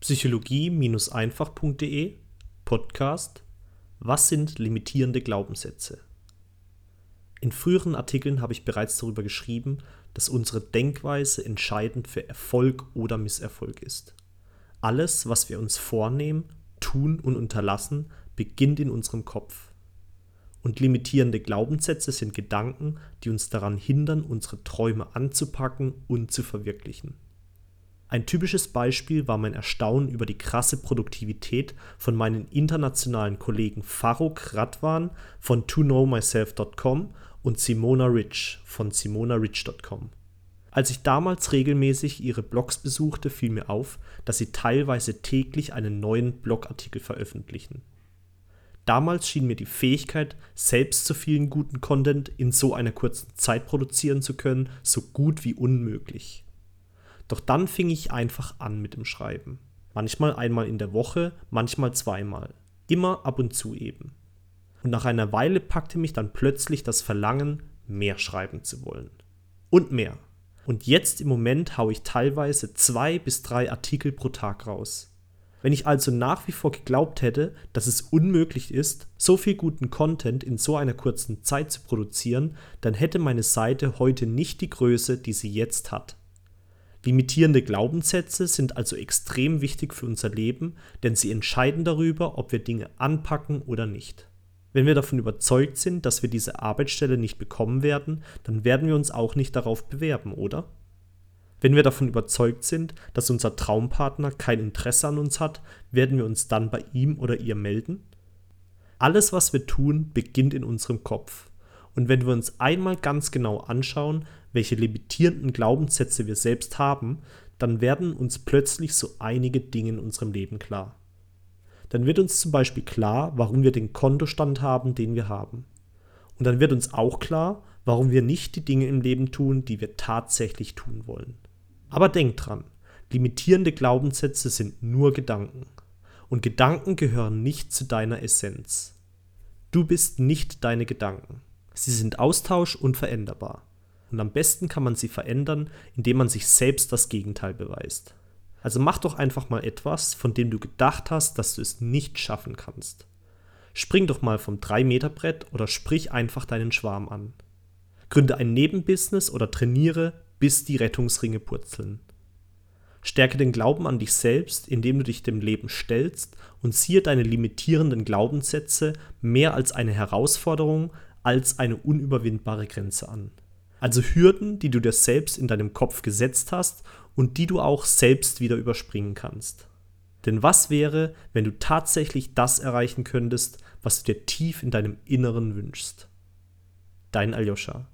Psychologie-einfach.de Podcast Was sind limitierende Glaubenssätze? In früheren Artikeln habe ich bereits darüber geschrieben, dass unsere Denkweise entscheidend für Erfolg oder Misserfolg ist. Alles, was wir uns vornehmen, tun und unterlassen, beginnt in unserem Kopf. Und limitierende Glaubenssätze sind Gedanken, die uns daran hindern, unsere Träume anzupacken und zu verwirklichen. Ein typisches Beispiel war mein Erstaunen über die krasse Produktivität von meinen internationalen Kollegen Faruk Radwan von ToKnowMyself.com und Simona Rich von simonarich.com. Als ich damals regelmäßig ihre Blogs besuchte, fiel mir auf, dass sie teilweise täglich einen neuen Blogartikel veröffentlichen. Damals schien mir die Fähigkeit, selbst so vielen guten Content in so einer kurzen Zeit produzieren zu können, so gut wie unmöglich. Doch dann fing ich einfach an mit dem Schreiben. Manchmal einmal in der Woche, manchmal zweimal. Immer ab und zu eben. Und nach einer Weile packte mich dann plötzlich das Verlangen, mehr schreiben zu wollen. Und mehr. Und jetzt im Moment haue ich teilweise zwei bis drei Artikel pro Tag raus. Wenn ich also nach wie vor geglaubt hätte, dass es unmöglich ist, so viel guten Content in so einer kurzen Zeit zu produzieren, dann hätte meine Seite heute nicht die Größe, die sie jetzt hat. Limitierende Glaubenssätze sind also extrem wichtig für unser Leben, denn sie entscheiden darüber, ob wir Dinge anpacken oder nicht. Wenn wir davon überzeugt sind, dass wir diese Arbeitsstelle nicht bekommen werden, dann werden wir uns auch nicht darauf bewerben, oder? Wenn wir davon überzeugt sind, dass unser Traumpartner kein Interesse an uns hat, werden wir uns dann bei ihm oder ihr melden? Alles, was wir tun, beginnt in unserem Kopf. Und wenn wir uns einmal ganz genau anschauen, welche limitierenden Glaubenssätze wir selbst haben, dann werden uns plötzlich so einige Dinge in unserem Leben klar. Dann wird uns zum Beispiel klar, warum wir den Kontostand haben, den wir haben. Und dann wird uns auch klar, warum wir nicht die Dinge im Leben tun, die wir tatsächlich tun wollen. Aber denk dran, limitierende Glaubenssätze sind nur Gedanken. Und Gedanken gehören nicht zu deiner Essenz. Du bist nicht deine Gedanken. Sie sind austausch- und veränderbar. Und am besten kann man sie verändern, indem man sich selbst das Gegenteil beweist. Also mach doch einfach mal etwas, von dem du gedacht hast, dass du es nicht schaffen kannst. Spring doch mal vom 3-Meter-Brett oder sprich einfach deinen Schwarm an. Gründe ein Nebenbusiness oder trainiere, bis die Rettungsringe purzeln. Stärke den Glauben an dich selbst, indem du dich dem Leben stellst und siehe deine limitierenden Glaubenssätze mehr als eine Herausforderung, als eine unüberwindbare Grenze an. Also Hürden, die du dir selbst in deinem Kopf gesetzt hast und die du auch selbst wieder überspringen kannst. Denn was wäre, wenn du tatsächlich das erreichen könntest, was du dir tief in deinem Inneren wünschst? Dein Aljoscha.